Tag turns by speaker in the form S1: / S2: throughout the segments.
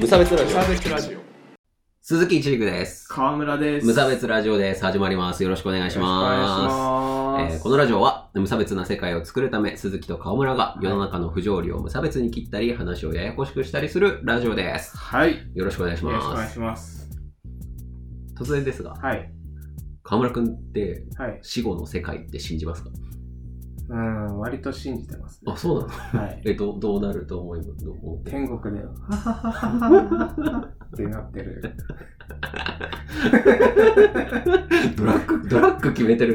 S1: 無差別ラジオ
S2: 無差別ラジオ
S3: 鈴木一陸です。
S2: 川村です
S3: 無差別ラジオです。始まります。よろしくお願いします。えーこのラジオは無差別な世界を作るため、鈴木と川村が世の中の不条理を無差別に切ったり、話をややこしくしたりするラジオです。
S2: はい
S3: よろしくお願いします。
S2: よろしくお願いします
S3: 突然ですが、
S2: はい
S3: 川村くんって
S2: はい
S3: 死後の世界って信じますか？
S2: うん割と信じてますね。
S3: あ、そうなの？
S2: はい。
S3: え、どどうなると思います
S2: 天国ではははははってなってる。
S3: ドラッグ、ドラッグ決めてる。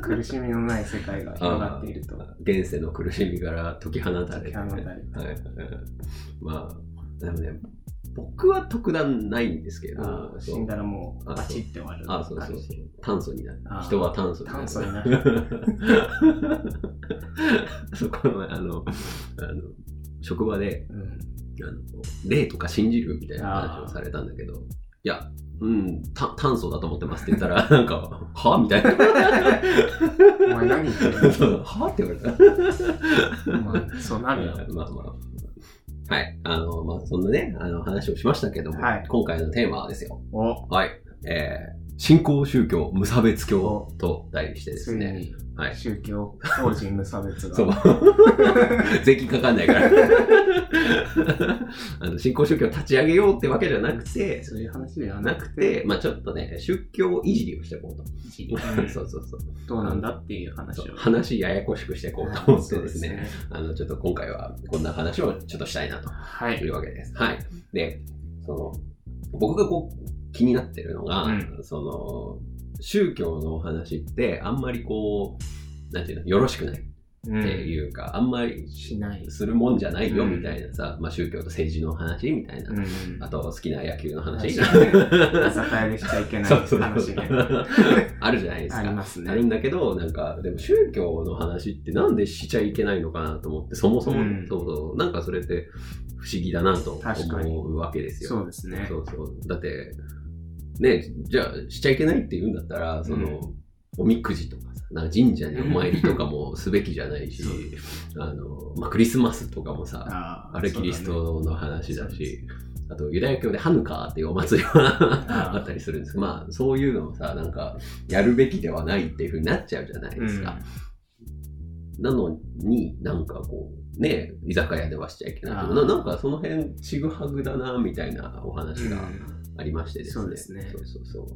S2: 苦しみのない世界が広がっていると。
S3: 現世の苦しみから解き放たれて、
S2: 解き放たれて。
S3: はい。まあ、でもね、僕は特段ないんですけど、
S2: 死んだらもう
S3: あ
S2: バチって終わる。
S3: あ、そうそうそう。炭素になる。人は炭素になる。
S2: 炭素になる。
S3: そこの、あの、あの、職場で、
S2: うん。
S3: あの、霊とか信じるみたいな話をされたんだけど、いや、うん、た炭素だと思ってますって言ったら、なんか、は？みたいな。
S2: お前何言ってる
S3: そうは？って言われた。
S2: まあそうなるよ。
S3: まあまあ。はい。あの、まあ、そんなね、あの、話をしましたけども、
S2: はい
S3: 今回のテーマはですよ。
S2: お
S3: はい。えー、新興宗教無差別教と題してですね。はい。
S2: 宗教法人無差別が
S3: そう。税金かかんないから。あの、新興宗教を立ち上げようってわけじゃなくて、
S2: そういう話では
S3: な
S2: なく
S3: くて、
S2: て、
S3: まあちょっとね、宗教いじりをしていこうと。
S2: うん
S3: そうそうそう。
S2: どうなんだっていう話を。
S3: 話ややこしくしていこうと思ってですね。
S2: そうですね
S3: あの、ちょっと今回はこんな話をちょっとしたいなと
S2: はい
S3: いうわけです。はい。で、その、僕がこう、気になってるのが、
S2: うん
S3: その、宗教のお話ってあんまりこう、なんていうの、よろしくないっ
S2: うん
S3: ていうか、あんまり
S2: しない。
S3: するもんじゃないよ
S2: うん
S3: みたいなさ、まあ宗教と政治の話みたいな、
S2: うん。
S3: あと好きな野球の話、
S2: 居酒屋でしちゃいけない話ね。
S3: あるじゃないですか。
S2: ありますね
S3: あるんだけど、なんか、でも宗教の話ってなんでしちゃいけないのかなと思って、そもそも、
S2: うん
S3: そうそう、なんかそれって不思議だなと思うわけですよ。
S2: そうですね。
S3: そうそう。だって、ね、じゃあしちゃいけないって言うんだったら、その、おみくじとかさ、なんか神社にお参りとかもすべきじゃないし、あの、まあ、クリスマスとかもさ、
S2: あ
S3: れキリストの話だし、あとユダヤ教でハヌカーっていうお祭り
S2: あ
S3: は
S2: ー。
S3: あったりするんですけど、まあそういうのもさ、なんかやるべきではないっていうふうになっちゃうじゃないですか。なのになんかこう、ね、居酒屋ではしちゃいけないななんかその辺ちぐはぐだなみたいなお話がありましてですね。
S2: そうですね
S3: そうそうそう。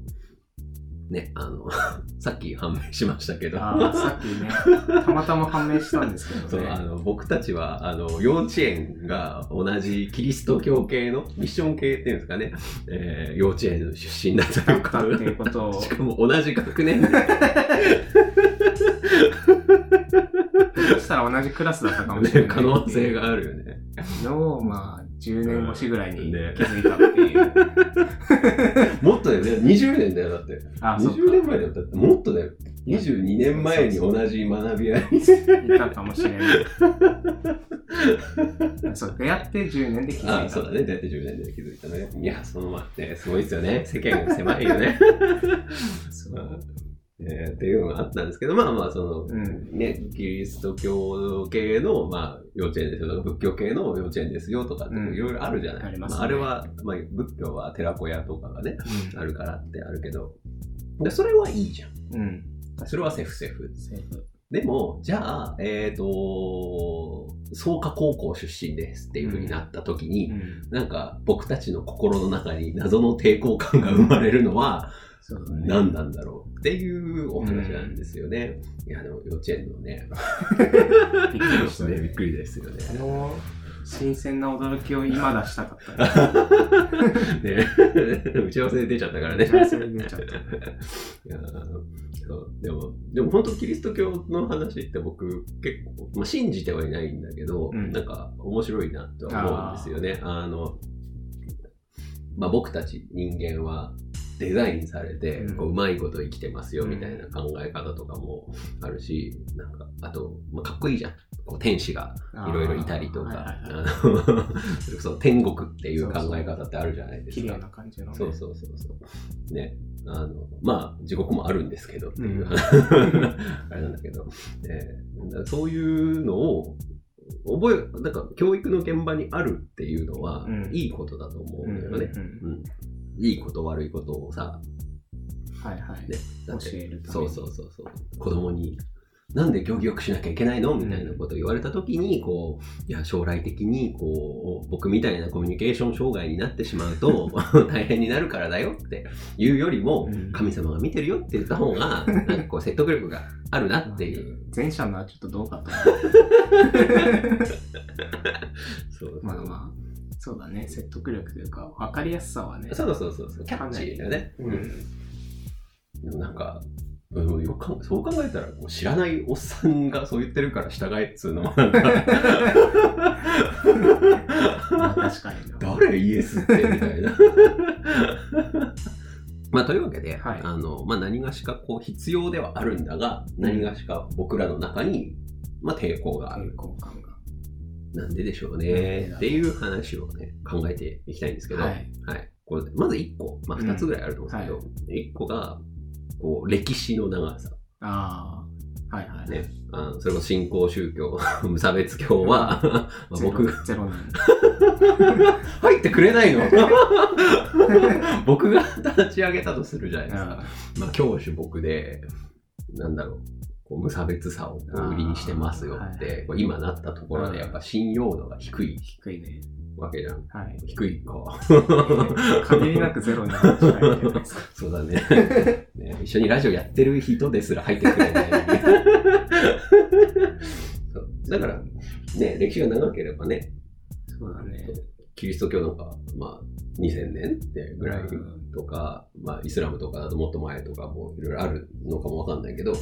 S3: ね、あの、さっき判明しましたけど、
S2: あーさっきね、たまたま判明したんですけ
S3: そう
S2: どね。
S3: あの僕たちはあの幼稚園が同じキリスト教系のミッション系っていうんですかね、えー幼稚園出身だというか
S2: だったっていうことを
S3: しかも同じ学年で
S2: そしたら同じクラスだったかもしれない。
S3: 可能性があるよね。
S2: の、まあ、10年越しぐらいに気
S3: ね
S2: づいたっていう。
S3: もっとだよね、20年だよ、だって。
S2: あ、そっか。
S3: 20年前だよ、だってもっとだよ。22年前に同じ学び屋に。
S2: いたかもしれない。そう、出会って10年で気づいた。
S3: あそうだね、だって10年で気づいたね。いや、そのまね、すごいですよね。世間が狭いよね。
S2: そう
S3: えーっていうのがあったんですけど、まあまあ、その、
S2: うん。
S3: ね、キリスト教系の、まあ、幼稚園ですよとか、仏教系の幼稚園ですよとかって
S2: うん
S3: いろいろあるじゃない、
S2: ありますね
S3: あ、れは、まあ、仏教は寺子屋とかがね、
S2: うん
S3: あるからってあるけど、でそれはいいじゃん。
S2: うん。
S3: それはセーフセーフ。
S2: セーフ。
S3: でも、じゃあ、えっ、と、創価高校出身ですっていう風になった時に、
S2: うん。
S3: なんか僕たちの心の中に謎の抵抗感が生まれるのは。何なんだろうっていうお話なんですよね。いや、でも幼稚園のね、
S2: びっくりした
S3: ね、
S2: ね。
S3: びっくりですよね。
S2: あの、新鮮な驚きを今出したかった ね。
S3: ね 打ち合わせで出ちゃったからね。
S2: 打ち合わせで出ちゃった
S3: いやそう。でも、でも本当キリスト教の話って僕結構、まあ、信じてはいないんだけど、
S2: うん。
S3: なんか面白いなとは思うんですよね。あの、まあ僕たち人間はデザインされて、
S2: うん
S3: こううまいこと生きてますよ
S2: うん
S3: みたいな考え方とかもあるし、なんか、あと、まあ、かっこいいじゃん。こう天使がいろいろいたりとか、それこそ天国っていう考え方ってあるじゃないですか。
S2: 綺麗な感じのね。
S3: そうそうそうそう。ね。あの、まあ、地獄もあるんですけどっていう、
S2: うん
S3: あれなんだけど、えーそういうのを、覚え、なんか教育の現場にあるっていうのは
S2: うん、
S3: いいことだと思うんだよね。
S2: うん
S3: うん。いいこと悪いことをさ、
S2: はいはい。
S3: ね、だって
S2: 教えるために
S3: そうそうそうそう。子供に、なんで行儀よくしなきゃいけないの？みたいなことを言われたときに、こう、いや、将来的に、こう、僕みたいなコミュニケーション障害になってしまうと、大変になるからだよっていうよりも
S2: うん、
S3: 神様が見てるよって言った方が、なんかこう、説得力があるなっていう。
S2: 前者のはちょっとどうかと思う。
S3: そう
S2: まあまあ、そうだね。説得力というか、分かりやすさはね。
S3: そうそうそうそう、キャッチーだよね。
S2: うん。
S3: でもなんか、うんよくそう考えたら、こう知らないおっさんがそう言ってるから従えっつうのもなんか
S2: まあ確かにな。
S3: 誰イエスってみたいな。まあ、というわけで、
S2: はい
S3: あのまあ、何がしかこう必要ではあるんだが、何がしか僕らの中に、まあ、抵抗がある。
S2: 抵抗感が。
S3: なんででしょうね。っていう話をね、考えていきたいんですけど、
S2: は
S3: はい。い。これまず1個、まあ、2つぐらいあると思うんですけど、1個が、こう、歴史の長さ。
S2: ああ、はいはい。
S3: ね、あのそれこそ新興宗教、無差別教は、まあ僕、
S2: ゼロ年。
S3: 入ってくれないの。僕が立ち上げたとするじゃないですか。まあ、教主僕で、なんだろう、こう無差別さを売りにしてますよって、
S2: はい
S3: 今なったところでやっぱ信用度が低い
S2: 低いね。
S3: わけじゃん。
S2: はい。
S3: 低いか。
S2: 限りなくゼロになっちゃうじゃないですか。
S3: そうだね ね。一緒にラジオやってる人ですら入ってくれない。だから、ね、歴史が長ければね、
S2: そうだね。
S3: キリスト教なんか、まあ、2000年ってぐらいとか、まあ、イスラムとかだともっと前とかもいろいろあるのかもわかんないけど、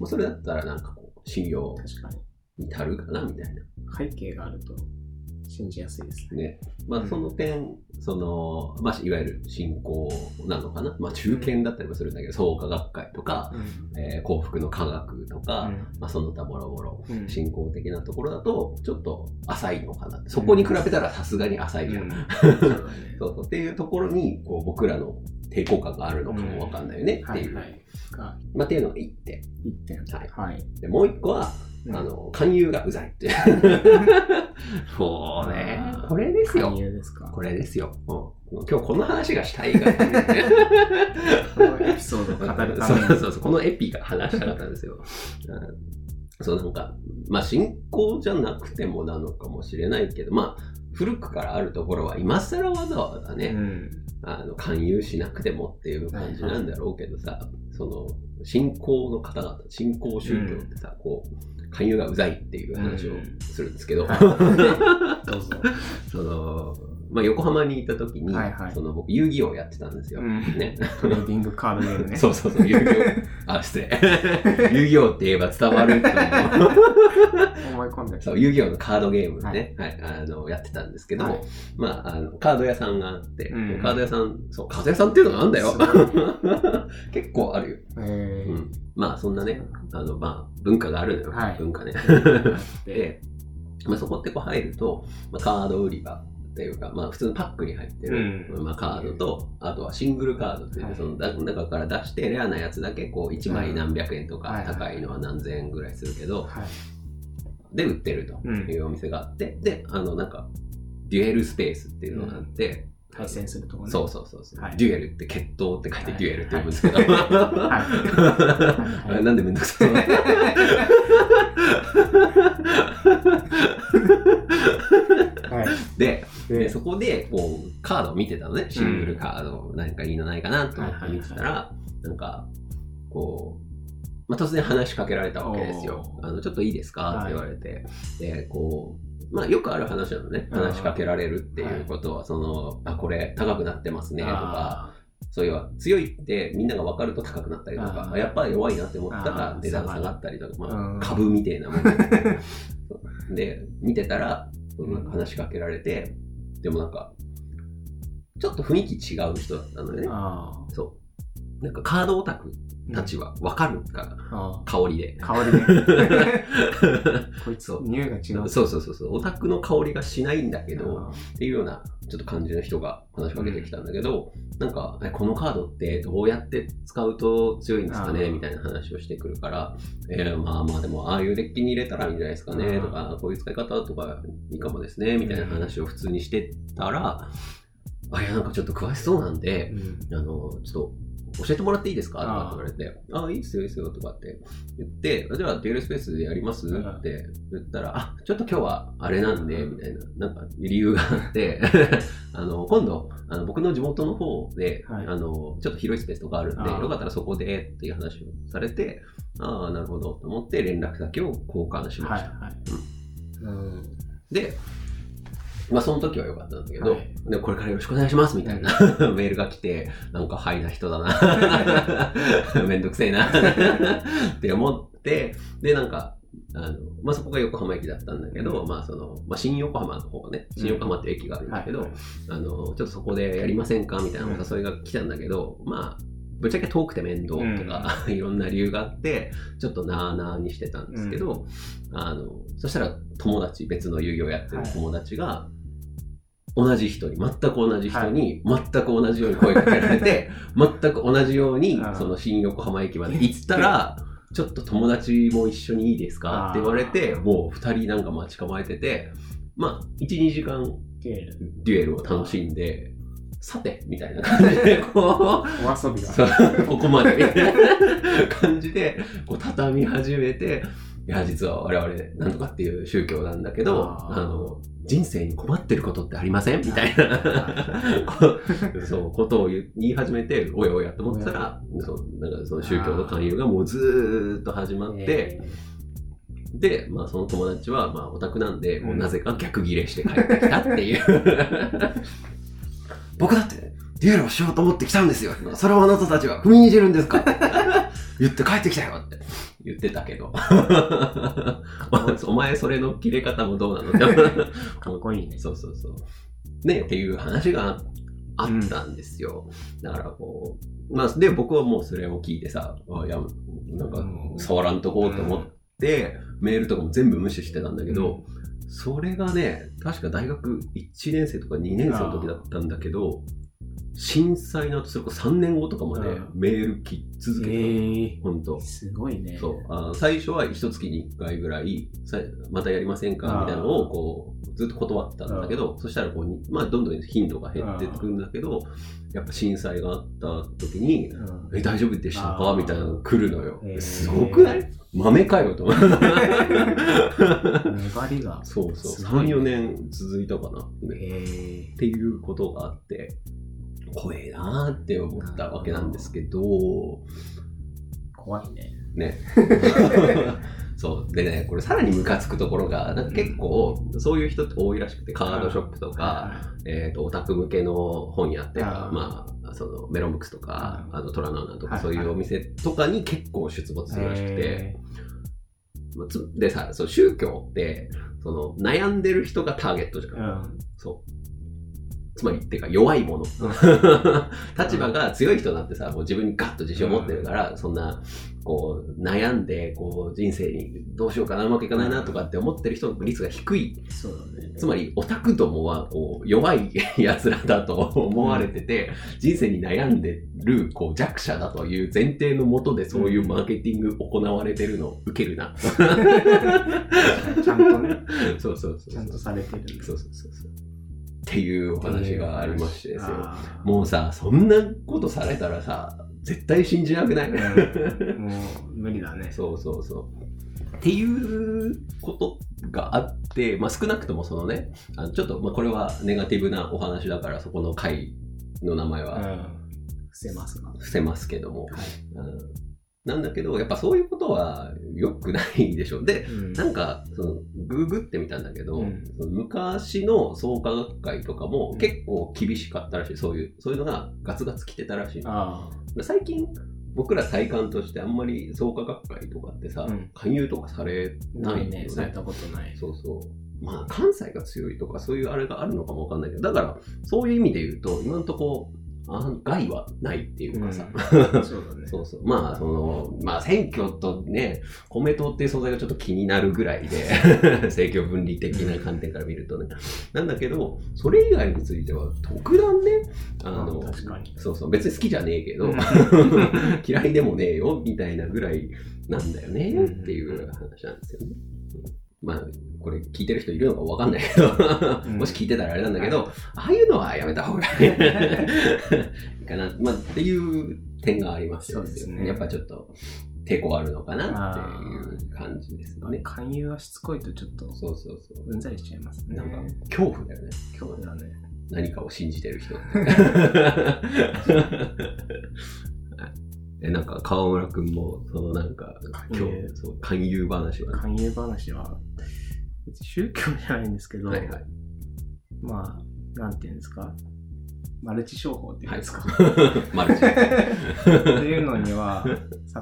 S3: まあ、それだったらなんかこう、信用
S2: 確かに。
S3: に足るかなみたいな。
S2: 背景があると信じやすいですね。
S3: ね。まあ、
S2: うん
S3: その点、その、まあ、いわゆる信仰なのかな。まあ、中堅だったりもするんだけど、創価学会とか、
S2: うん。
S3: えー幸福の科学とか、まあ、その他もろもろ、
S2: うん
S3: 信仰的なところだと、ちょっと浅いのかな。そこに比べたらさすがに浅いじゃん。
S2: そう
S3: っていうところに、こう、僕らの抵抗感があるのかもわかんないよねっていう。
S2: はいはい。が
S3: まあ、っていうのが一点。
S2: 一点。
S3: はい
S2: はい。
S3: で、もう一個は、
S2: うん
S3: あの、勧誘がうざいって。そうね
S2: あ。ー
S3: これですよ
S2: 勧。誘ですか。
S3: これですよ。うん、今日この話がしたいがね
S2: このエピソードを語るために。
S3: そうそうそう、このエピが話したかったんですよ。うんそう、なんか、まあ、信仰じゃなくてもなのかもしれないけど、まあ、古くからあるところは、今更わざわざね、
S2: うん。
S3: あの、勧誘しなくてもっていう感じなんだろうけどさ、その、信仰の方々、信仰宗教ってさ、こう、勧誘がうざいっていう話をするんですけど、
S2: はい。どうぞ。
S3: その、まあ、横浜にいた時に、
S2: はいはい
S3: その僕、遊戯王やってたんですよ。
S2: うん
S3: ね。
S2: トレーディングカードゲームね。
S3: そうそうそう、遊戯王。あ、失礼。遊戯王って言えば伝わると思
S2: い込んで
S3: そう、遊戯王のカードゲームね、はい、あの、やってたんですけど、
S2: はい
S3: まあ、あの、カード屋さんがあって、
S2: うん
S3: カード屋さん、そう、カード屋さんっていうのがあんだよ。結構あるよ。
S2: え
S3: うん。まあ、そんなね、あの、まあ、文化があるのよ。
S2: はい
S3: 文化ね。
S2: ー。
S3: で、まあ、そこってこう入ると、まあ、カード売り場っていうか、まあ、普通のパックに入ってる、
S2: うん。
S3: まあ、カードと、あとはシングルカードって言って、
S2: はい。
S3: そのだ中から出して、レアなやつだけ、こう、1枚何百円とか、高いのは何千円ぐらいするけど、
S2: はい。
S3: で、売ってると
S2: うん。
S3: いうお店があって、で、あの、なんか、デュエルスペースっていうのがあって、
S2: 対戦するとこね。
S3: そうそうそうそう、
S2: はい。
S3: デュエルって決闘って書いて
S2: はい。
S3: デュエルって呼ぶんですけど、なんでめんどくさい。の
S2: はい。
S3: で、で
S2: で、
S3: そこでこうカードを見てたのね、シングルカード、何かいいのないかなと思って見てたら、なんか、こう、まあ、突然話しかけられたわけですよ。あのちょっといいですか？って言われて、で、こう、まあよくある話なのね。話しかけられるっていうことは、その、あ、これ高くなってますね。とか、
S2: あ
S3: そういう強いってみんなが分かると高くなったりとか。やっぱり弱いなって思ったら値段下がったりとか、ま
S2: うん
S3: あ、株みたいなもん で、見てたら、話しかけられて、でもなんか、ちょっと雰囲気違う人だったのよねそう。なんかカードオタクたちはわかるから、
S2: あ
S3: 香りで。
S2: あ香りで。こいつ匂いが違う。
S3: そうそうそうそう、オタクの香りがしないんだけど、
S2: あ
S3: っていうようなちょっと感じの人が話しかけてきたんだけど、なんか、えこのカードってどうやって使うと強いんですかね？みたいな話をしてくるから、えーまあまあでも、ああいうデッキに入れたらいいんじゃないですかね？とか、こういう使い方とかいいかもですね？みたいな話を普通にしてたら、あ、いや、なんかちょっと詳しそうなんで、
S2: うん。
S3: あの、ちょっと、教えてもらっていいですか？とか
S2: あ
S3: って言われて、ああ、いいっすよ、いいっすよ、とかって言って、じゃあ、デュエルスペースでやります
S2: うん。
S3: って言ったら、あ、ちょっと今日はあれなんで、みたいな、なんか理由があって、あの、今度、あの僕の地元の方で、
S2: はい。
S3: あの、ちょっと広いスペースとかあるんで、よかったらそこでっていう話をされて、ああ、なるほど、と思って連絡先を交換しました。
S2: はいはい。うん。
S3: で、まあその時は良かったんだけど、
S2: はい。
S3: でこれからよろしくお願いしますみたいな メールが来て、なんかハイな人だな。めんどくせえな。って思って、で、なんか、あの、まあそこが横浜駅だったんだけど、
S2: うん。
S3: まあその、まあ新横浜の方ね、新横浜って駅があるんだけど、
S2: はい。
S3: あの、ちょっとそこでやりませんかみたいなお誘いが来たんだけど、まあ、ぶっちゃけ遠くて面倒とか、いろんな理由があって、ちょっとなーなーにしてたんですけど、あの、そしたら友達、別の遊戯をやってる友達が、同じ人に、全く同じ人に、全く同じように声かけられて、全く同じようにその新横浜駅まで行ったら、ちょっと友達も一緒にいいですか？って言われて、もう二人なんか待ち構えてて、まあ、1、2時間
S2: で、
S3: デュエルを楽しんで、さて、みたいな感じで、こう、
S2: お遊び
S3: そう
S2: が。
S3: ここまでみたいな感じで、こう畳み始めて、いや、実は我々、なんとかっていう宗教なんだけど、
S2: あ
S3: の、人生に困ってることってありません？みたいな、そう、ことを言い始めて、おやおやと思ってたら、そう、なんかその宗教の勧誘がもうずーっと始まって、で、まあその友達は、まあオタクなんで、もうなぜか逆ギレして帰ってきたっていう。僕だって、デュエルをしようと思ってきたんですよ。それをあなたたちは踏みにじるんですか言って帰ってきたよって言ってたけど。お前それの切れ方もどうなの。
S2: かっこいいね。
S3: そうそうそう。ね、っていう話があったんですよ。だからこう、まあ、で、僕はもうそれを聞いてさ、あいや、なんか、触らんとこうと思って、メールとかも全部無視してたんだけど、それがね、確か大学1年生とか2年生の時だったんだけど、震災の後、それこそ3年後とかまで
S2: うん。
S3: メール来続けてた。
S2: ええ
S3: ほんと。
S2: すごいね。
S3: そう。あ最初は一月に1回ぐらいさまたやりませんかみたいなのをこうずっと断ってたんだけどそしたらこうに、まあ、どんどん頻度が減っていくんだけどやっぱ震災があった時に
S2: うん「
S3: え大丈夫でしたか?」みたいなのが来るのよ。
S2: へー。
S3: すごくない？豆かよと思って
S2: 粘りが。
S3: そうそう。
S2: ね。
S3: 34年続いたかな、ね
S2: え
S3: っていうことがあって怖えなーって思ったわけなんですけど
S2: 怖いね。
S3: ね。そう。でね、これさらにムカつくところが、なんか結構、そういう人って多いらしくて、カードショップとか、えっ、と、オタク向けの本屋っていうかまあ、その、メロンブックスとか、
S2: うん
S3: あの、トラノーナとか、
S2: はい
S3: そういうお店とかに結構出没するらしくて、でさ、そう宗教って、その、悩んでる人がターゲットじゃん。そう。つまり、ってか、弱いもの。立場が強い人なんてさ、もう自分にガッと自信を持ってるから、そんな、こう、悩んで、こう、人生にどうしようかな、うまくいかないなとかって思ってる人の率が低い。
S2: そうだね。
S3: つまり、オタクどもは、こう、弱い 奴らだと思われてて、人生に悩んでる、こう、弱者だという前提のもとで、そういうマーケティング行われてるのを受けるな。
S2: ちゃんとね、
S3: そうそうそう。
S2: ちゃんとされてる
S3: そうそうそうそう。っていうお話がありましてですよ。もうさ、そんなことされたらさ、絶対信じなくない、
S2: うんもう無理だね。
S3: そうそうそう。っていうことがあって、まあ、少なくともそのね、あのちょっと、まあ、これはネガティブなお話だから、そこの回の名前は
S2: うん。伏せますが。
S3: 伏せますけども、
S2: はい。
S3: うんなんだけど、やっぱそういうことは良くないでしょ。で、
S2: うん
S3: なんか、その、ググってみたんだけど、
S2: うん
S3: 昔の創価学会とかも
S2: うん
S3: 結構厳しかったらしい。そういう、そういうのがガツガツ来てたらしい。
S2: あ
S3: 最近、僕ら体感としてあんまり創価学会とかってさ、
S2: うん
S3: 勧誘とかされ
S2: あ。
S3: な
S2: ないいね。
S3: ね。
S2: されたことない。
S3: そうそう。まあ、関西が強いとかそういうあれがあるのかもわかんないけど、だから、そういう意味で言うと、今のところ、案外はないっていうかさ、
S2: そうだね。
S3: そうそう。まあ、その、まあ、選挙とね、公明党っていう素材がちょっと気になるぐらいで、政教分離的な観点から見るとね。なんだけど、それ以外については、特段ね、あの、
S2: あ確かに。
S3: そうそう、別に好きじゃねえけど、
S2: うん
S3: 嫌いでもねえよ、みたいなぐらいなんだよね、っていう話なんですよね。まあ、これ聞いてる人いるのかわかんないけど、
S2: うん
S3: もし聞いてたらあれなんだけど、ああいうのはやめた方がいいかな、まあ、っていう点がありますよ
S2: そうですね
S3: やっぱちょっと抵抗あるのかなっていう感じですね。
S2: 勧誘はしつこいとちょっと
S3: そうそうそう。
S2: うんざりしちゃいますね。
S3: なんか、恐怖だよね。
S2: 今日だね。
S3: 何かを信じてる人って。え、なんか、川村くんも、そのなんか、
S2: 勧誘
S3: 今日、そう、勧誘話は、
S2: 勧誘話は、宗教じゃないんですけど、
S3: はいはい。
S2: まあ、なんていうんですか、マルチ商法っていうんですか？
S3: マルチ。は
S2: っていうのには、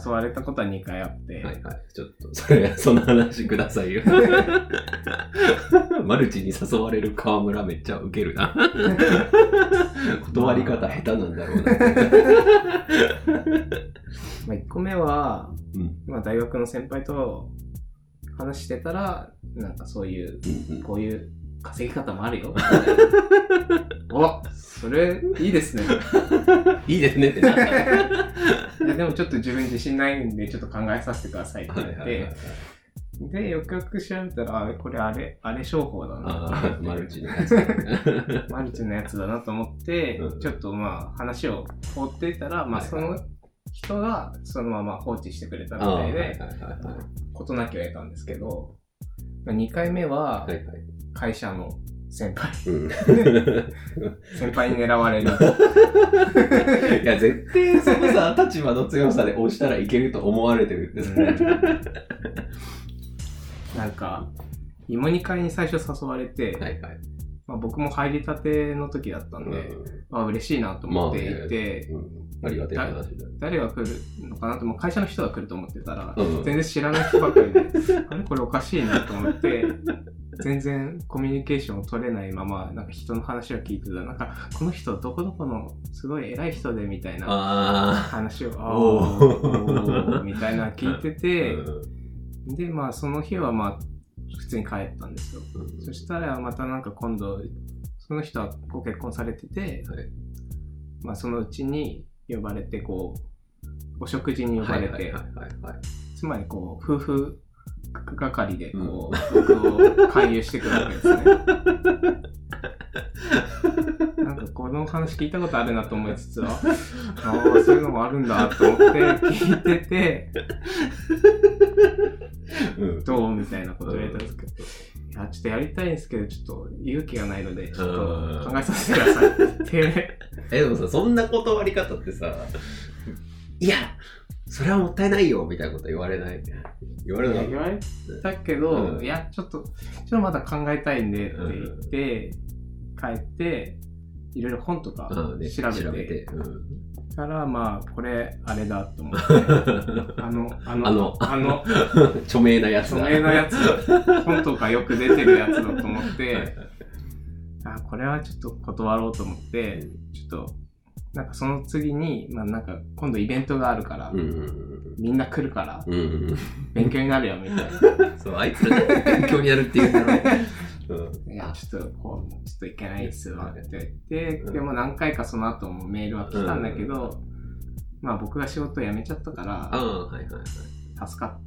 S2: 誘われたことは2回あって、
S3: いはい。ちょっと、それ、その話くださいよ。マルチに誘われる川村めっちゃウケるな。断り方下手なんだろうな。
S2: まあ、1個目は、
S3: うん。
S2: まあ、大学の先輩と話してたら、なんかそういう、
S3: うんうん
S2: こういう稼ぎ方もあるよ。おそれ、いいですね。
S3: いいですねってなった。
S2: いやでもちょっと自分自信ないんで、ちょっと考えさせてくださいって言って、
S3: はいはいはい。
S2: で、よくよく調べたら、あこれあれ、あれ商法だな。
S3: マルチのやつ。
S2: マルチのやつだなと思って、
S3: うん
S2: ちょっとまあ話を放っていたら、まあ
S3: はい
S2: その人がそのまま放置してくれたみ
S3: ああ、
S2: た
S3: いいはいはいはい。
S2: 事なきを得たんですけど、2回目は
S3: はいはい。
S2: 会社の先輩、
S3: うん。
S2: 先輩に狙われる。
S3: いや、絶対そのさ、立場の強さで押したらいけると思われてるんですね。
S2: なんか、芋煮会に最初誘われて、
S3: はいはい。
S2: まあ、僕も入りたての時だったんで、まあ嬉しいなと思っていて、
S3: うんありがたい話だ。
S2: 誰が来るのかなと、もう会社の人が来ると思ってたら、
S3: うん
S2: 全然知らない人ばっかりで、あれ？これおかしいなと思って、全然コミュニケーションを取れないまま、なんか人の話を聞いてたら、なんか、この人どこどこのすごい偉い人でみたいな
S3: あ
S2: 話を、あ
S3: お
S2: おーみたいな聞いて
S3: あ。
S2: て、
S3: うん
S2: で、まあその日はまあ、普通に帰ったんですよ。
S3: うん
S2: そしたらまたなんか今度、その人はご結婚されてて、
S3: はい
S2: まあそのうちに呼ばれて、こう、お食事に呼ばれて。つまりこう、夫婦係でこう、僕を勧誘してくるわけですね。なんかこの話聞いたことあるなと思いつつ、ああー、そういうのもあるんだと思って聞いてて、
S3: うん。
S2: どうみたいなことを言われたんですけど、いや、ちょっとやりたいんですけど、ちょっと勇気がないので、ちょっと考えさせてくださいって、
S3: え、でもさ、そんな断り方ってさ、いや、それはもったいないよ、みたいなこと言われない。言われない
S2: 言われたけど、
S3: うん。
S2: いや、ちょっと、ちょっとまだ考えたいんでって言って、帰って、いろいろ本とか調べて、
S3: 調べて。うん。
S2: から、まあ、これ、あれだと思って、あの、あの、
S3: あの。
S2: あの、
S3: 著名なやつだ。
S2: 著名なやつ。だ、本とかよく出てるやつだと思っ
S3: はい
S2: て、あ、これはちょっと断ろうと思って、ちょっと、なんかその次に、まあなんか今度イベントがあるから、
S3: うん。うん
S2: みんな来るから、
S3: うん。うん
S2: 勉強になるよみたい
S3: うん。そう、あいつらね勉強になるっていうんだろう。
S2: いや、ちょっと、こう、ちょっといけないっすわって言って、
S3: うん。
S2: でも何回かその後もメールは来たんだけど、まあ僕が仕事辞めちゃったから、
S3: はいはいはい。
S2: 助かっ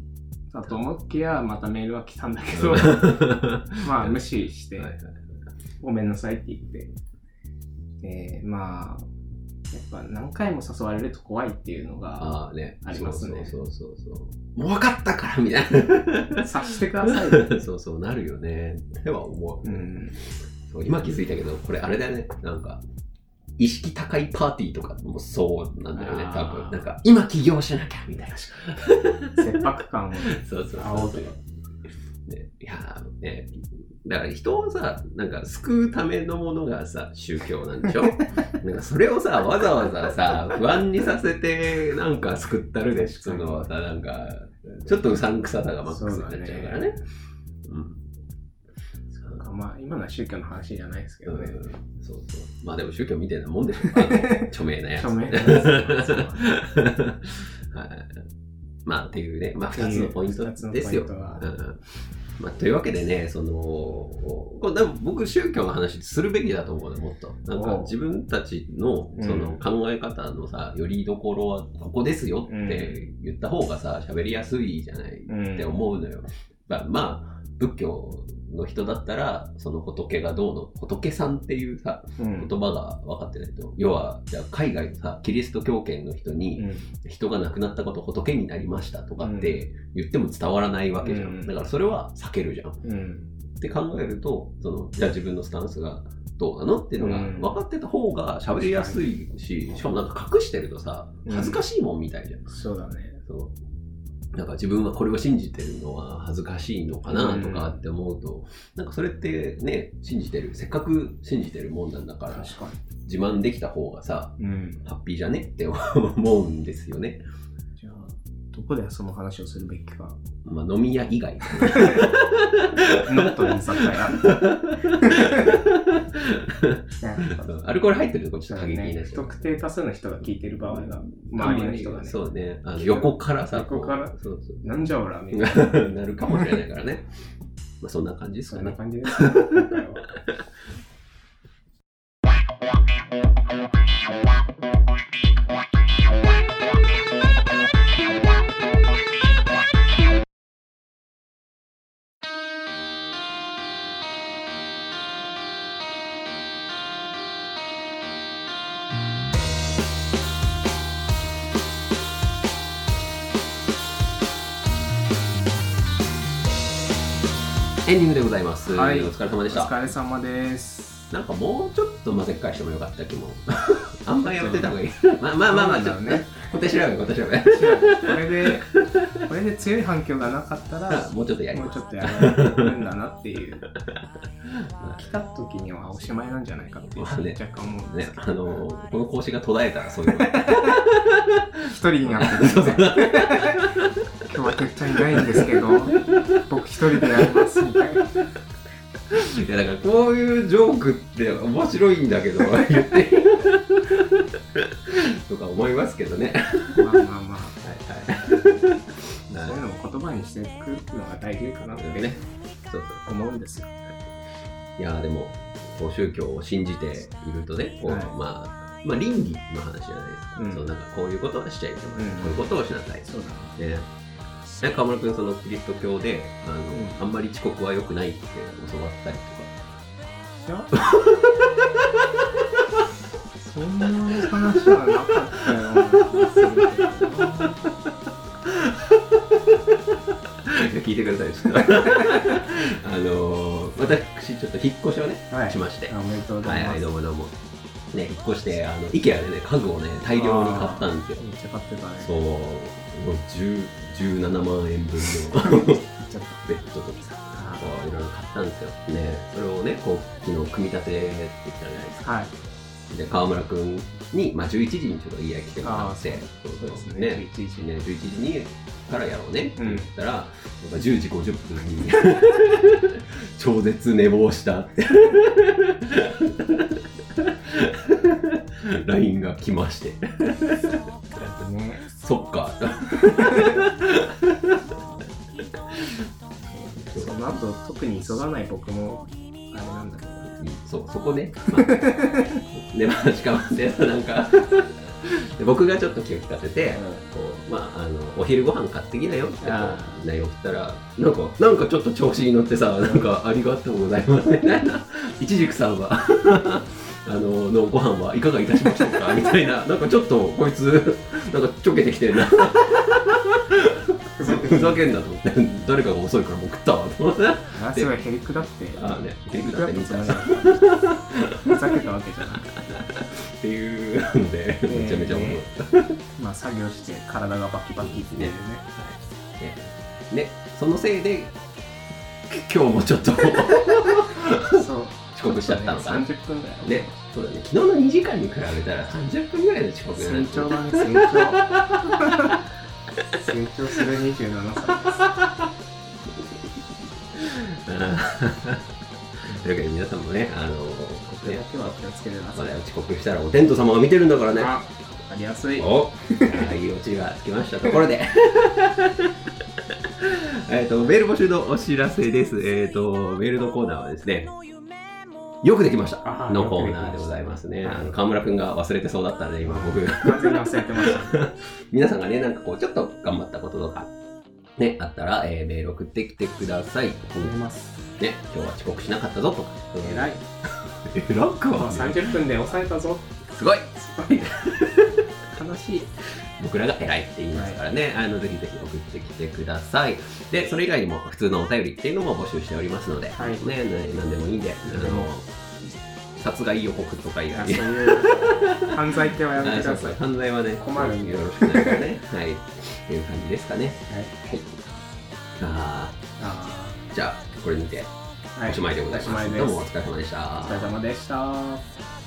S2: たと思っきや、またメールは来たんだけど、まあ無視して
S3: はい、はい。
S2: ごめんなさいって言って、で、まあ、やっぱ何回も誘われると怖いっていうのが、
S3: あ
S2: りますね
S3: そうそうそうそう。もう分かったからみたいな。
S2: 察してください。
S3: そうそう、なるよね。では思う。
S2: うん。
S3: そう今気づいたけど、これあれだよね。なんか、意識高いパーティーとかもそうなんだよね、多分。なんか、今起業しなきゃみたいな。
S2: 切迫感を
S3: そうそうそう
S2: 煽
S3: そう
S2: る。
S3: ね、いやーね、だから人をさ、なんか救うためのものがさ、宗教なんでしょ？なんかそれをさ、わざわざさ、不安にさせて、なんか救ったるでしつうのはさ、なんか、ちょっとうさんくささがマックスになっちゃうからね。うん。
S2: なんかまあ、今のは宗教の話じゃないですけどね。
S3: うんそうそう。まあでも宗教みたいなもんでしょ。著名なやつ。
S2: 著名なやつ
S3: はい。まあっていうね、まあ二つのポイントですよ。うんまあ、というわけでね、その、これ多分僕宗教の話するべきだと思うね、もっと。なんか自分たちの
S2: うん
S3: その考え方のさ、よりどころはここですよって言った方がさ、喋りやすいじゃない
S2: うん
S3: って思うのよ。まあ、まあ、仏教の人だったら、その仏がどうの、仏さんっていうさ、
S2: うん
S3: 言葉が分かってないと。要は、じゃあ海外のさ、キリスト教圏の人に、
S2: うん
S3: 人が亡くなったこと仏になりましたとかって言っても伝わらないわけじゃん。
S2: うん
S3: だからそれは避けるじゃん。っ
S2: うん
S3: て考えると、その、じゃあ自分のスタンスがどうなのっていうのが
S2: うん
S3: 分かってた方が喋りやすいし、しかもなんか隠してるとさ、恥ずかしいもんみたいじゃん。
S2: そうだね。
S3: そう。なんか自分はこれを信じてるのは恥ずかしいのかなとかって思うと、なんかそれってね、信じてる、せっかく信じてるもんなんだから、自慢できた方がさ、
S2: に。うん。
S3: ハッピーじゃねって思うんですよね。
S2: じゃあ、どこでその話をするべきか。
S3: まあ飲み屋以外。
S2: ノートに酒屋。
S3: アルコール入ってるとこちょっと過激になっ
S2: 不
S3: ちゃう。
S2: 特定多数の人が聞いてる場合が、周りの人がね、
S3: そうね。あの横からさ、
S2: 横から？
S3: そうそう
S2: なんじゃおら、みたいな。
S3: なるかもしれないからね。まあそんな感じです
S2: そんな
S3: かね。
S2: 感じですね、
S3: エンディングでございます。
S2: はい
S3: お疲れ様
S2: お
S3: でした。
S2: 疲れ様です。
S3: なんかもうちょっと混ぜっ返してもよかった気も。あんまやってた方がいい。まあまあまあまあ、ちょっとね
S2: ね。。
S3: 小手調べ、小手調べ。
S2: これで、これで強い反響がなかったら、
S3: もうちょっとやり
S2: もう。ちょっとやるんだなっていう。来た時にはおしまいなんじゃないかっていう
S3: まあね
S2: 若干思うんで
S3: ね
S2: すけ、ど。
S3: あの、この講師が途絶えたらそういうの。
S2: 一人になってるんで、今日はてっちゃんいないんですけど、僕一人でやりますみたいな。
S3: いやだからこういうジョークって面白いんだけど言ってとか思いますけどね。
S2: まあまあまあ、
S3: はい
S2: そういうのも言葉にしていくのが大事かなって
S3: はい。ね。そうそう
S2: 思うんですよ。
S3: いやでもこう宗教を信じているとね、こう
S2: はい
S3: まあまあ倫理の話じゃないですか。
S2: うん
S3: そうなんかこういうことはしちゃいけない、
S2: うん
S3: こういうことをしなさい。
S2: そうだね。
S3: ね。ね川村君そのキリスト教であの、
S2: ん
S3: あんまり遅刻は良くないって教わったりとか。
S2: いやそんな話はなかったよ。
S3: 聞いてください、ちょっと。あのー私、ちょっと引っ越しをね、
S2: はい
S3: しまして。
S2: おめでとうござ
S3: はいいはい、
S2: ます。
S3: どうもどうも。ね、引っ越して、あの、IKEA でね、家具をね、大量に買ったんですよ。
S2: めっちゃ買ってたね。
S3: そう、もう10 17万円分の。ベッドとかさ、いろいろ買ったんですよ。ね、それをね、こう、昨日組み立ててきたじゃないですか。
S2: はい。
S3: で、川村くんに、まあ、11時にちょっと家来てもらって、そう
S2: そうですね。
S3: ね、
S2: 11時
S3: ね、11時にからやろうねって言ったら、僕は10時50分に 超絶寝坊したって。LINE が来まして。
S2: ね。
S3: そっか。
S2: その後、特に急がない僕も、あれなんだけど。
S3: うんそうそこね、まあ、でまあしかもねなんかで僕がちょっと気を利かせて、こうまあ、あのお昼ご飯買ってきなよってこ
S2: あ
S3: う LINE 送ったらなんかなんかちょっと調子に乗ってさなんかありがとうございます。みたいないちじくさんはあののご飯はいかがいたしましょうか みたいな。なんかちょっとこいつ なんかちょけてきてるな。ふざけんなと思って誰かが遅いからもう食ったわと思って。
S2: あすごいへりくだって。
S3: ああね
S2: へりくだってじゃない。
S3: っ
S2: ふざけたわけじゃなくて。
S3: てい。うのでめちゃめちゃ面白かった。
S2: まあ、作業して体がバキバキってい。うね。
S3: ねね、そのせい。で今日もちょっと
S2: そう。
S3: 遅刻しちゃったのかな。
S2: 30分ぐらい。
S3: ね、そうだね。昨日の2時間に比べたら30分ぐらいで遅刻
S2: 成
S3: る。
S2: 長だね、成長。成長する27歳です。
S3: あ というわけで皆さんもね、あの
S2: これだけは気をつけてください。
S3: まだ遅刻したらお天道様が見てるんだからね。
S2: あ、りやすい。
S3: おあいいオチがつきましたところで。えっと、メール募集のお知らせです。えっ、と、メールのコーナーはですね、よくできましたのコーナーでございますね。あの河村くんが忘れてそうだったので、今僕、
S2: 完全に忘れてました。
S3: 皆さんがね、なんかこう、ちょっと頑張ったこととか、ね、あったら、えーメール送ってきてください。
S2: 思います。
S3: ね、今日は遅刻しなかったぞとか。
S2: 偉い。
S3: えらくはね
S2: 30分で抑えたぞ。
S3: すごい
S2: すごい。
S3: 悲しい。僕らが偉いって言いますからね、あの、ぜひぜひ送ってきてください。で、それ以外にも普通のお便りっていうのも募集しておりますので、
S2: はい
S3: ね、ね何でもいいんで、あの、殺害予告とか以外に
S2: いういう犯罪ってはやめてください。
S3: 犯罪はね、
S2: 困るんで
S3: よろしくないですね。はい。っていう感じですかね。
S2: はい。
S3: はい。じゃあ、これにておしまいでございます。
S2: おしまい。
S3: どうもお疲れ様でした。
S2: お疲れ様でした。